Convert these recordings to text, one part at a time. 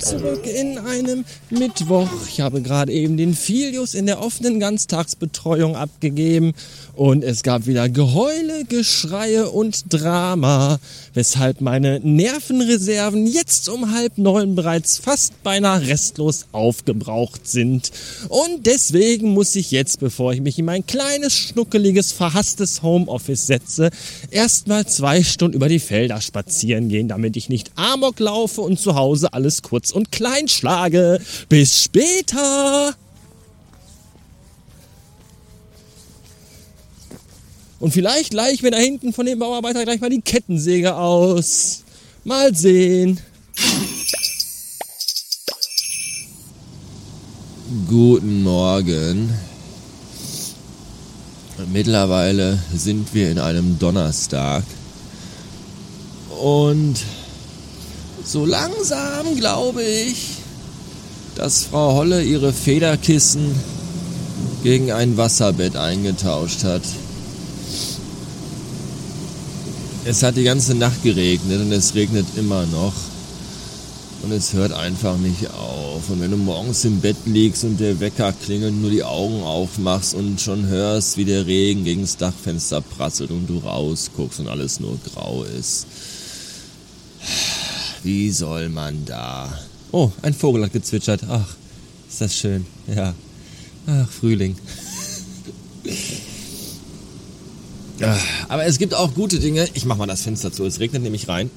Zurück in einem Mittwoch. Ich habe gerade eben den Filius in der offenen Ganztagsbetreuung abgegeben und es gab wieder Geheule, Geschreie und Drama, weshalb meine Nervenreserven jetzt um halb neun bereits fast beinahe restlos aufgebraucht sind. Und deswegen muss ich jetzt, bevor ich mich in mein kleines, schnuckeliges, verhasstes Homeoffice setze, erstmal zwei Stunden über die Felder spazieren gehen, damit ich nicht Amok laufe und zu Hause alles kurz und klein schlage. Bis später! Und vielleicht gleich ich mir da hinten von dem Bauarbeiter gleich mal die Kettensäge aus. Mal sehen. Guten Morgen. Mittlerweile sind wir in einem Donnerstag. Und so langsam glaube ich, dass Frau Holle ihre Federkissen gegen ein Wasserbett eingetauscht hat. Es hat die ganze Nacht geregnet und es regnet immer noch. Und es hört einfach nicht auf. Und wenn du morgens im Bett liegst und der Wecker klingelt, nur die Augen aufmachst und schon hörst, wie der Regen gegen das Dachfenster prasselt und du rausguckst und alles nur grau ist. Wie soll man da? Oh, ein Vogel hat gezwitschert. Ach, ist das schön. Ja. Ach, Frühling. Ah, aber es gibt auch gute Dinge. Ich mach mal das Fenster zu, es regnet nämlich rein.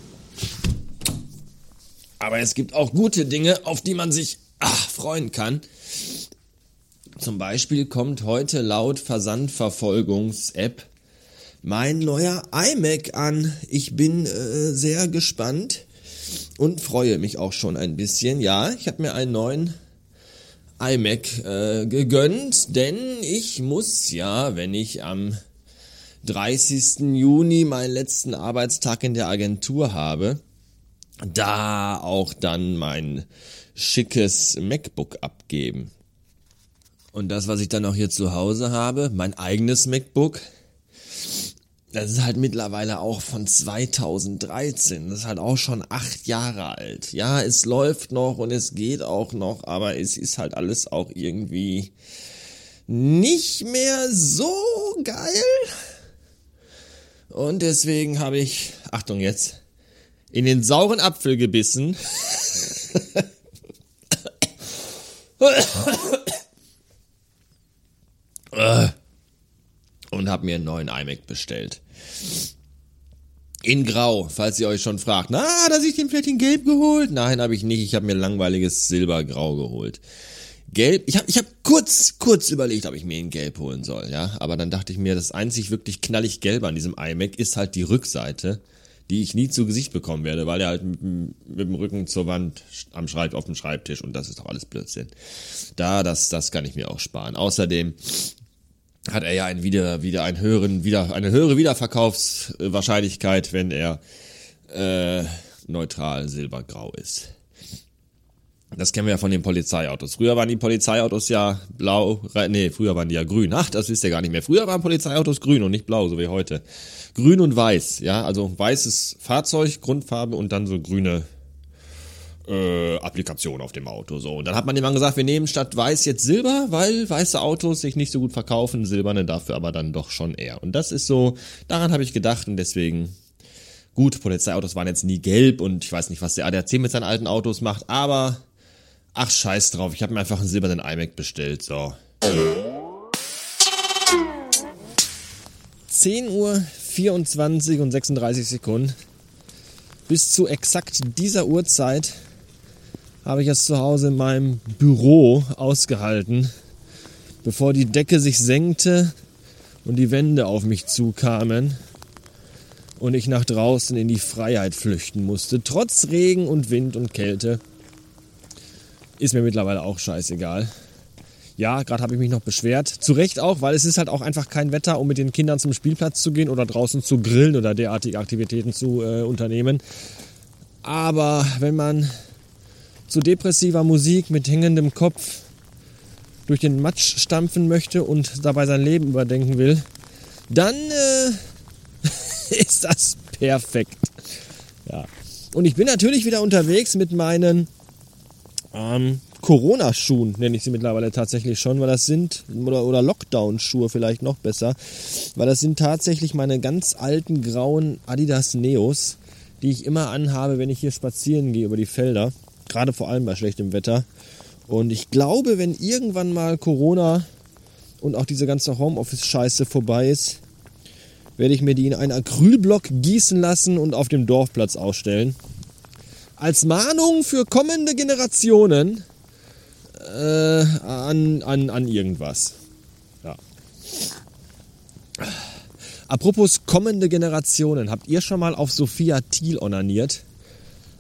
Aber es gibt auch gute Dinge, auf die man sich ach, freuen kann. Zum Beispiel kommt heute laut Versandverfolgungs-App mein neuer iMac an. Ich bin äh, sehr gespannt und freue mich auch schon ein bisschen. Ja, ich habe mir einen neuen iMac äh, gegönnt, denn ich muss ja, wenn ich am 30. Juni meinen letzten Arbeitstag in der Agentur habe, da auch dann mein schickes MacBook abgeben. Und das, was ich dann auch hier zu Hause habe, mein eigenes MacBook, das ist halt mittlerweile auch von 2013. Das ist halt auch schon acht Jahre alt. Ja, es läuft noch und es geht auch noch, aber es ist halt alles auch irgendwie nicht mehr so geil. Und deswegen habe ich, Achtung jetzt, in den sauren Apfel gebissen. und habe mir einen neuen iMac bestellt. In Grau, falls ihr euch schon fragt. Na, dass ich den vielleicht in Gelb geholt? Nein, habe ich nicht. Ich habe mir langweiliges Silbergrau geholt. Gelb, ich habe ich hab kurz, kurz überlegt, ob ich mir in Gelb holen soll, ja. Aber dann dachte ich mir, das einzig wirklich knallig Gelbe an diesem iMac ist halt die Rückseite, die ich nie zu Gesicht bekommen werde, weil er halt mit, mit dem Rücken zur Wand am Schreib, auf dem Schreibtisch und das ist doch alles Blödsinn. Da, das, das kann ich mir auch sparen. Außerdem hat er ja ein wieder, wieder einen höheren, wieder, eine höhere Wiederverkaufswahrscheinlichkeit, wenn er äh, neutral silbergrau ist. Das kennen wir ja von den Polizeiautos. Früher waren die Polizeiautos ja blau, nee, früher waren die ja grün. Ach, das wisst ihr gar nicht mehr. Früher waren Polizeiautos grün und nicht blau, so wie heute. Grün und weiß, ja, also weißes Fahrzeug, Grundfarbe und dann so grüne äh, Applikation auf dem Auto. So, und dann hat man immer gesagt, wir nehmen statt weiß jetzt Silber, weil weiße Autos sich nicht so gut verkaufen, silberne dafür aber dann doch schon eher. Und das ist so, daran habe ich gedacht und deswegen Gut, Polizeiautos waren jetzt nie gelb und ich weiß nicht, was der ADAC mit seinen alten Autos macht, aber Ach, scheiß drauf. Ich habe mir einfach einen silbernen iMac bestellt. So. 10 Uhr 24 und 36 Sekunden. Bis zu exakt dieser Uhrzeit habe ich es zu Hause in meinem Büro ausgehalten, bevor die Decke sich senkte und die Wände auf mich zukamen und ich nach draußen in die Freiheit flüchten musste, trotz Regen und Wind und Kälte. Ist mir mittlerweile auch scheißegal. Ja, gerade habe ich mich noch beschwert. Zu Recht auch, weil es ist halt auch einfach kein Wetter, um mit den Kindern zum Spielplatz zu gehen oder draußen zu grillen oder derartige Aktivitäten zu äh, unternehmen. Aber wenn man zu depressiver Musik mit hängendem Kopf durch den Matsch stampfen möchte und dabei sein Leben überdenken will, dann äh, ist das perfekt. Ja. Und ich bin natürlich wieder unterwegs mit meinen ähm, Corona-Schuhen, nenne ich sie mittlerweile tatsächlich schon, weil das sind, oder, oder Lockdown-Schuhe vielleicht noch besser, weil das sind tatsächlich meine ganz alten grauen Adidas Neos, die ich immer anhabe, wenn ich hier spazieren gehe über die Felder, gerade vor allem bei schlechtem Wetter. Und ich glaube, wenn irgendwann mal Corona und auch diese ganze Homeoffice-Scheiße vorbei ist, werde ich mir die in einen Acrylblock gießen lassen und auf dem Dorfplatz ausstellen. Als Mahnung für kommende Generationen äh, an, an, an irgendwas. Ja. Apropos kommende Generationen, habt ihr schon mal auf Sophia Thiel onaniert?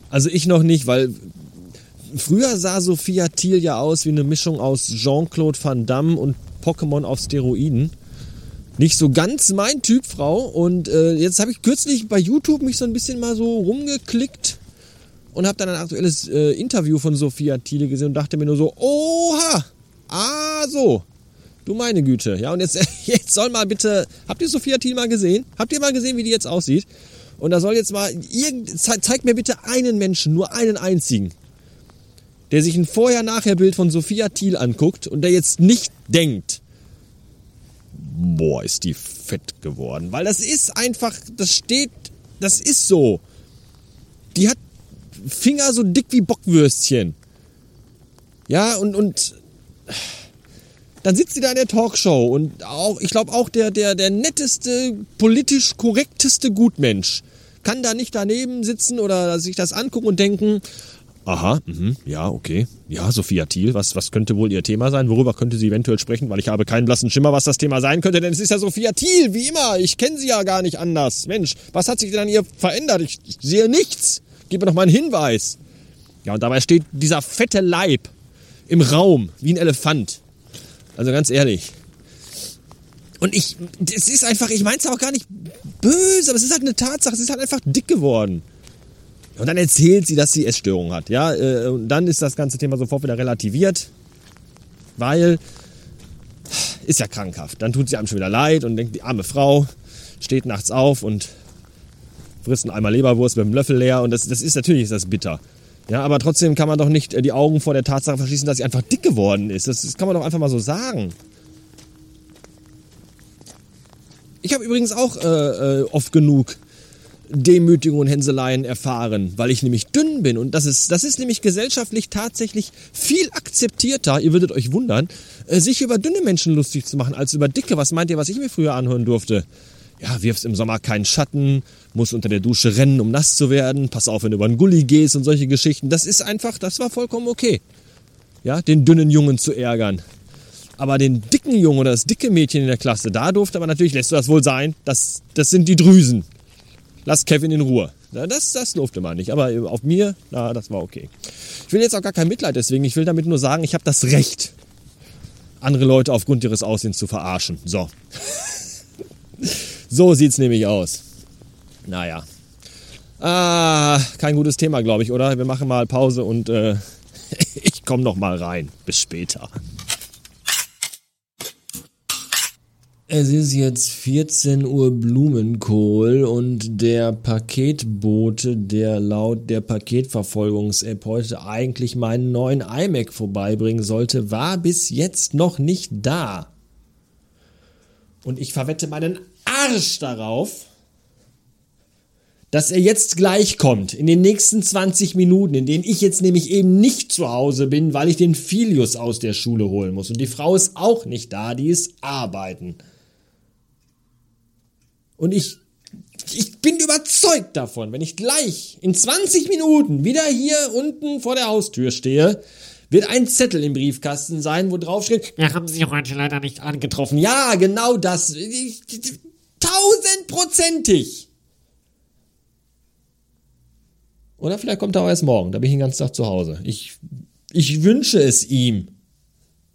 Also ich noch nicht, weil früher sah Sophia Thiel ja aus wie eine Mischung aus Jean-Claude Van Damme und Pokémon auf Steroiden. Nicht so ganz mein Typ Frau. Und äh, jetzt habe ich kürzlich bei YouTube mich so ein bisschen mal so rumgeklickt und habe dann ein aktuelles äh, Interview von Sophia Thiele gesehen und dachte mir nur so, oha, ah so, du meine Güte. Ja, und jetzt, jetzt soll mal bitte, habt ihr Sophia Thiel mal gesehen? Habt ihr mal gesehen, wie die jetzt aussieht? Und da soll jetzt mal, irgend, zeigt mir bitte einen Menschen, nur einen einzigen, der sich ein Vorher-Nachher-Bild von Sophia Thiel anguckt und der jetzt nicht denkt, boah, ist die fett geworden. Weil das ist einfach, das steht, das ist so. Die hat Finger so dick wie Bockwürstchen. Ja, und, und dann sitzt sie da in der Talkshow und auch, ich glaube auch der, der, der netteste, politisch korrekteste Gutmensch kann da nicht daneben sitzen oder sich das angucken und denken, aha, mh, ja, okay, ja, Sophia Thiel, was, was könnte wohl ihr Thema sein? Worüber könnte sie eventuell sprechen? Weil ich habe keinen blassen Schimmer, was das Thema sein könnte, denn es ist ja Sophia Thiel, wie immer. Ich kenne sie ja gar nicht anders. Mensch, was hat sich denn an ihr verändert? Ich, ich sehe nichts. Gib mir doch mal einen Hinweis. Ja, und dabei steht dieser fette Leib im Raum, wie ein Elefant. Also ganz ehrlich. Und ich, es ist einfach, ich meine es auch gar nicht böse, aber es ist halt eine Tatsache, es ist halt einfach dick geworden. Und dann erzählt sie, dass sie Essstörung hat. Ja, äh, und dann ist das ganze Thema sofort wieder relativiert, weil ist ja krankhaft. Dann tut sie einem schon wieder leid und denkt, die arme Frau steht nachts auf und frisst einen Eimer Leberwurst mit einem Löffel leer und das, das ist natürlich das bitter. Ja, aber trotzdem kann man doch nicht äh, die Augen vor der Tatsache verschließen, dass sie einfach dick geworden ist. Das, das kann man doch einfach mal so sagen. Ich habe übrigens auch äh, äh, oft genug Demütigung und Hänseleien erfahren, weil ich nämlich dünn bin. Und das ist, das ist nämlich gesellschaftlich tatsächlich viel akzeptierter, ihr würdet euch wundern, äh, sich über dünne Menschen lustig zu machen, als über dicke. Was meint ihr, was ich mir früher anhören durfte? ja, wirfst im Sommer keinen Schatten, musst unter der Dusche rennen, um nass zu werden, pass auf, wenn du über einen Gully gehst und solche Geschichten. Das ist einfach, das war vollkommen okay. Ja, den dünnen Jungen zu ärgern. Aber den dicken Jungen oder das dicke Mädchen in der Klasse, da durfte man natürlich, lässt du das wohl sein, das, das sind die Drüsen. Lass Kevin in Ruhe. Das, das durfte man nicht. Aber auf mir, na, das war okay. Ich will jetzt auch gar kein Mitleid deswegen. Ich will damit nur sagen, ich habe das Recht, andere Leute aufgrund ihres Aussehens zu verarschen. So. So sieht's nämlich aus. Naja. Ah, kein gutes Thema, glaube ich, oder? Wir machen mal Pause und äh, ich komme noch mal rein. Bis später. Es ist jetzt 14 Uhr Blumenkohl und der Paketbote, der laut der Paketverfolgungs-App heute eigentlich meinen neuen iMac vorbeibringen sollte, war bis jetzt noch nicht da. Und ich verwette meinen Arsch darauf, dass er jetzt gleich kommt, in den nächsten 20 Minuten, in denen ich jetzt nämlich eben nicht zu Hause bin, weil ich den Filius aus der Schule holen muss. Und die Frau ist auch nicht da, die ist arbeiten. Und ich, ich bin überzeugt davon, wenn ich gleich in 20 Minuten wieder hier unten vor der Haustür stehe, wird ein Zettel im Briefkasten sein, wo drauf steht, wir haben Sie heute leider nicht angetroffen. Ja, genau das. Tausendprozentig. Oder vielleicht kommt er auch erst morgen. Da bin ich den ganzen Tag zu Hause. Ich, ich wünsche es ihm.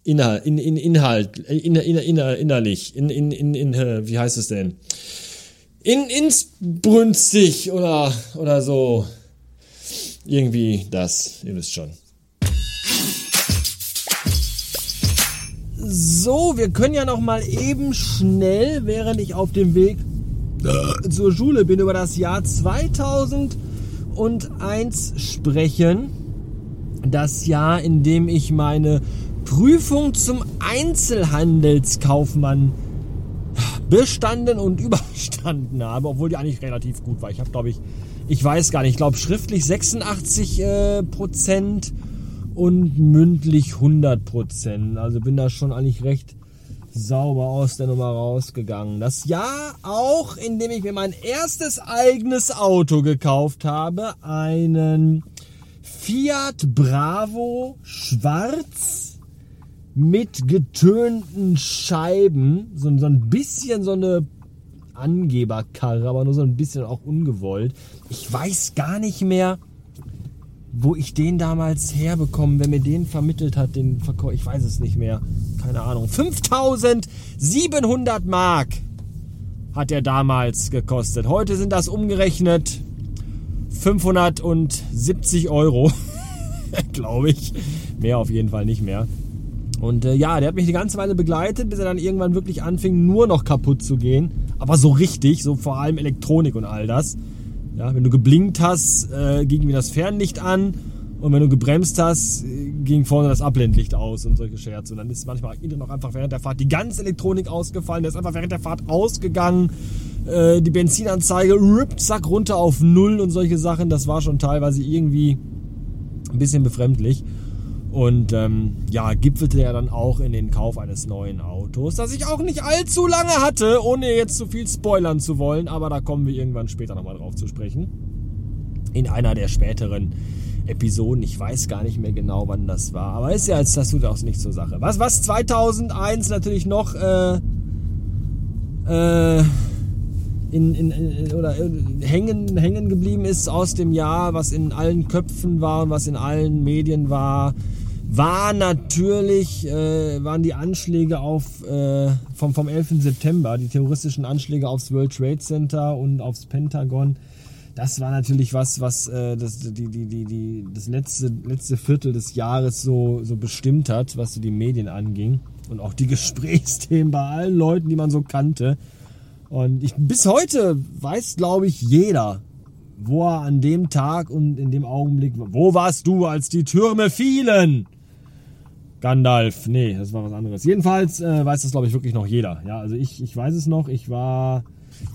Inhalt, in, in, Inhalt, in, in, in, innerlich, in, in, in, in, wie heißt es denn? In, insbrünstig oder, oder so. Irgendwie das, ihr wisst schon. So, wir können ja noch mal eben schnell, während ich auf dem Weg zur Schule bin, über das Jahr 2001 sprechen. das Jahr, in dem ich meine Prüfung zum Einzelhandelskaufmann bestanden und überstanden habe, obwohl die eigentlich relativ gut war. Ich habe, glaube ich, ich weiß gar nicht, ich glaube schriftlich 86 äh, Prozent und mündlich 100 Prozent. Also bin da schon eigentlich recht sauber aus der Nummer rausgegangen. Das Jahr auch, in dem ich mir mein erstes eigenes Auto gekauft habe, einen Fiat Bravo schwarz mit getönten Scheiben, so, so ein bisschen so eine Angeberkarre, aber nur so ein bisschen auch ungewollt. Ich weiß gar nicht mehr, wo ich den damals herbekommen, wer mir den vermittelt hat, den Verkauf, ich weiß es nicht mehr. Keine Ahnung. 5700 Mark hat er damals gekostet. Heute sind das umgerechnet 570 Euro, glaube ich. Mehr auf jeden Fall nicht mehr. Und äh, ja, der hat mich die ganze Weile begleitet, bis er dann irgendwann wirklich anfing, nur noch kaputt zu gehen. Aber so richtig, so vor allem Elektronik und all das. Ja, wenn du geblinkt hast, äh, ging mir das Fernlicht an. Und wenn du gebremst hast, äh, ging vorne das Abblendlicht aus und solche Scherze. Und dann ist manchmal noch einfach während der Fahrt die ganze Elektronik ausgefallen. Der ist einfach während der Fahrt ausgegangen. Äh, die Benzinanzeige, rip, zack, runter auf Null und solche Sachen. Das war schon teilweise irgendwie ein bisschen befremdlich. Und ähm, ja, gipfelte ja dann auch in den Kauf eines neuen Autos, das ich auch nicht allzu lange hatte, ohne jetzt zu viel spoilern zu wollen. Aber da kommen wir irgendwann später nochmal drauf zu sprechen. In einer der späteren Episoden. Ich weiß gar nicht mehr genau, wann das war. Aber ist ja als das tut auch nicht zur Sache. Was, was 2001 natürlich noch äh, äh, in, in, in, oder hängen, hängen geblieben ist aus dem Jahr, was in allen Köpfen war und was in allen Medien war, war natürlich, äh, waren die Anschläge auf, äh, vom, vom 11. September, die terroristischen Anschläge aufs World Trade Center und aufs Pentagon. Das war natürlich was, was äh, das, die, die, die, die, das letzte, letzte Viertel des Jahres so, so bestimmt hat, was so die Medien anging. Und auch die Gesprächsthemen bei allen Leuten, die man so kannte. Und ich, bis heute weiß, glaube ich, jeder, wo er an dem Tag und in dem Augenblick, wo warst du, als die Türme fielen? Gandalf. Nee, das war was anderes. Jedenfalls äh, weiß das, glaube ich, wirklich noch jeder. Ja, also ich, ich weiß es noch. Ich war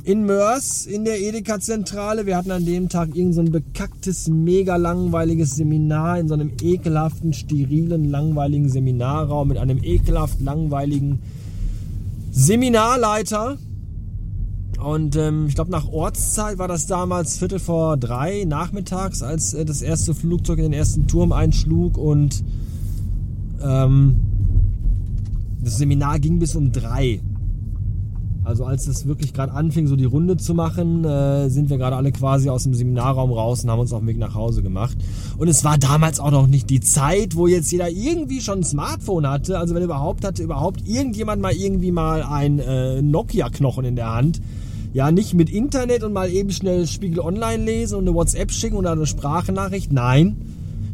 in Mörs in der Edeka-Zentrale. Wir hatten an dem Tag irgend so bekacktes, mega langweiliges Seminar in so einem ekelhaften, sterilen, langweiligen Seminarraum mit einem ekelhaft langweiligen Seminarleiter. Und ähm, ich glaube, nach Ortszeit war das damals Viertel vor drei nachmittags, als äh, das erste Flugzeug in den ersten Turm einschlug und ähm, das Seminar ging bis um drei. Also als das wirklich gerade anfing, so die Runde zu machen, äh, sind wir gerade alle quasi aus dem Seminarraum raus und haben uns auf den Weg nach Hause gemacht. Und es war damals auch noch nicht die Zeit, wo jetzt jeder irgendwie schon ein Smartphone hatte. Also wenn überhaupt hatte überhaupt irgendjemand mal irgendwie mal ein äh, Nokia-Knochen in der Hand. Ja, nicht mit Internet und mal eben schnell Spiegel Online lesen und eine WhatsApp schicken oder eine Sprachnachricht. Nein,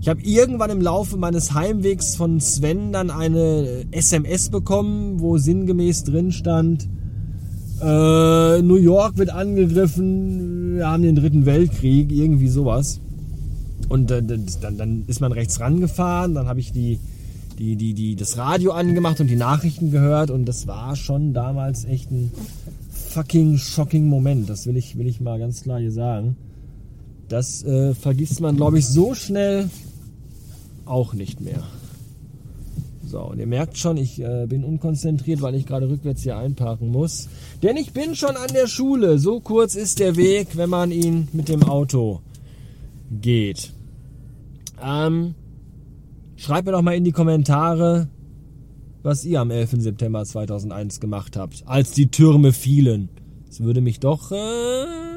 ich habe irgendwann im Laufe meines Heimwegs von Sven dann eine SMS bekommen, wo sinngemäß drin stand, äh, New York wird angegriffen, wir haben den dritten Weltkrieg, irgendwie sowas. Und äh, dann, dann ist man rechts rangefahren, dann habe ich die, die, die, die, das Radio angemacht und die Nachrichten gehört und das war schon damals echt ein fucking shocking Moment. Das will ich, will ich mal ganz klar hier sagen. Das äh, vergisst man, glaube ich, so schnell auch nicht mehr. So, und ihr merkt schon, ich äh, bin unkonzentriert, weil ich gerade rückwärts hier einparken muss. Denn ich bin schon an der Schule. So kurz ist der Weg, wenn man ihn mit dem Auto geht. Ähm, schreibt mir doch mal in die Kommentare, was ihr am 11. September 2001 gemacht habt, als die Türme fielen. Das würde mich doch äh,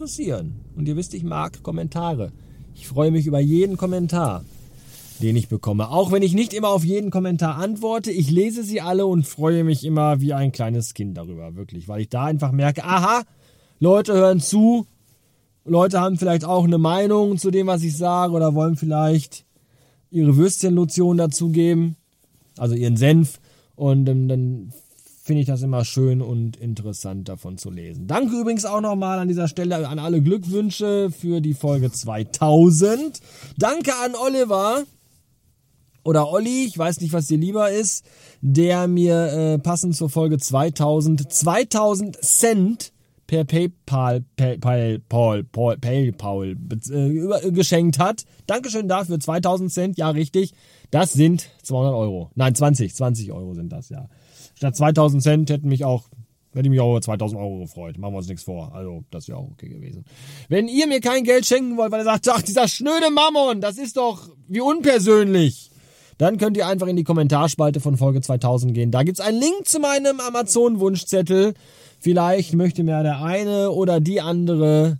interessieren. Und ihr wisst, ich mag Kommentare. Ich freue mich über jeden Kommentar den ich bekomme. Auch wenn ich nicht immer auf jeden Kommentar antworte, ich lese sie alle und freue mich immer wie ein kleines Kind darüber, wirklich, weil ich da einfach merke, aha, Leute hören zu, Leute haben vielleicht auch eine Meinung zu dem, was ich sage oder wollen vielleicht ihre Würstchenlotion dazugeben, also ihren Senf und ähm, dann finde ich das immer schön und interessant davon zu lesen. Danke übrigens auch nochmal an dieser Stelle an alle Glückwünsche für die Folge 2000. Danke an Oliver oder Olli, ich weiß nicht, was dir lieber ist, der mir äh, passend zur Folge 2000 2000 Cent per PayPal, PayPal, Paul, Paul, PayPal äh, geschenkt hat. Dankeschön dafür, 2000 Cent, ja richtig. Das sind 200 Euro. Nein, 20, 20 Euro sind das, ja. Statt 2000 Cent hätten mich auch Hätte ich mich auch über 2000 Euro gefreut. Machen wir uns nichts vor. Also, das wäre auch okay gewesen. Wenn ihr mir kein Geld schenken wollt, weil ihr sagt, ach, dieser schnöde Mammon, das ist doch wie unpersönlich. Dann könnt ihr einfach in die Kommentarspalte von Folge 2000 gehen. Da gibt's einen Link zu meinem Amazon-Wunschzettel. Vielleicht möchte mir der eine oder die andere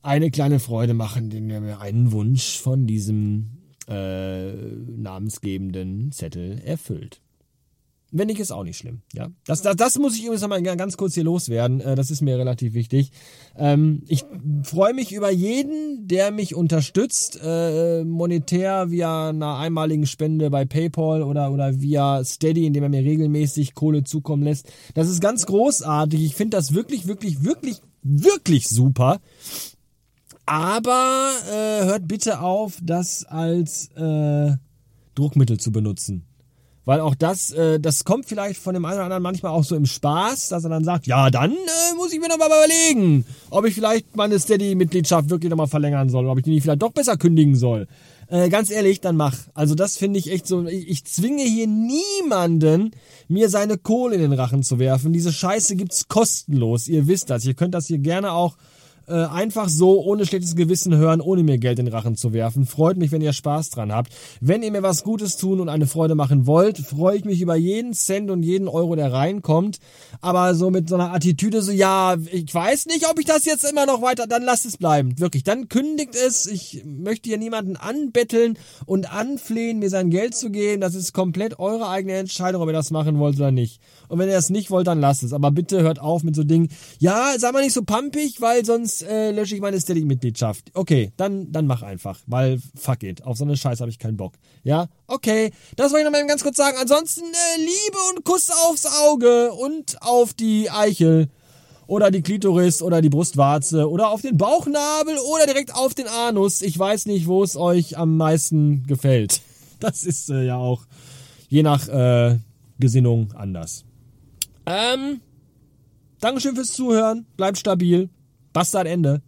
eine kleine Freude machen, indem er mir einen Wunsch von diesem äh, namensgebenden Zettel erfüllt. Wenn nicht, ist auch nicht schlimm. Ja, das, das, das muss ich übrigens nochmal ganz kurz hier loswerden. Äh, das ist mir relativ wichtig. Ähm, ich freue mich über jeden, der mich unterstützt, äh, monetär via einer einmaligen Spende bei PayPal oder, oder via Steady, indem er mir regelmäßig Kohle zukommen lässt. Das ist ganz großartig. Ich finde das wirklich, wirklich, wirklich, wirklich super. Aber äh, hört bitte auf, das als äh, Druckmittel zu benutzen. Weil auch das, äh, das kommt vielleicht von dem einen oder anderen manchmal auch so im Spaß, dass er dann sagt, ja, dann äh, muss ich mir noch mal überlegen, ob ich vielleicht meine Steady-Mitgliedschaft wirklich noch mal verlängern soll, ob ich die nicht vielleicht doch besser kündigen soll. Äh, ganz ehrlich, dann mach. Also das finde ich echt so, ich, ich zwinge hier niemanden, mir seine Kohle in den Rachen zu werfen. Diese Scheiße gibt's kostenlos. Ihr wisst das. Ihr könnt das hier gerne auch äh, einfach so ohne schlechtes Gewissen hören, ohne mir Geld in den Rachen zu werfen. Freut mich, wenn ihr Spaß dran habt. Wenn ihr mir was Gutes tun und eine Freude machen wollt, freue ich mich über jeden Cent und jeden Euro, der reinkommt. Aber so mit so einer Attitüde so, ja, ich weiß nicht, ob ich das jetzt immer noch weiter, dann lasst es bleiben. Wirklich, dann kündigt es. Ich möchte hier niemanden anbetteln und anflehen, mir sein Geld zu geben. Das ist komplett eure eigene Entscheidung, ob ihr das machen wollt oder nicht. Und wenn ihr es nicht wollt, dann lasst es. Aber bitte hört auf mit so Dingen. Ja, sag mal nicht so pampig, weil sonst äh, lösche ich meine Steady-Mitgliedschaft. Okay, dann, dann mach einfach. Weil fuck it. Auf so eine Scheiße habe ich keinen Bock. Ja? Okay. Das wollte ich noch mal ganz kurz sagen. Ansonsten äh, Liebe und Kuss aufs Auge und auf die Eichel. Oder die Klitoris oder die Brustwarze oder auf den Bauchnabel oder direkt auf den Anus. Ich weiß nicht, wo es euch am meisten gefällt. Das ist äh, ja auch je nach äh, Gesinnung anders. Ähm, Dankeschön fürs Zuhören. Bleibt stabil. Bastard Ende.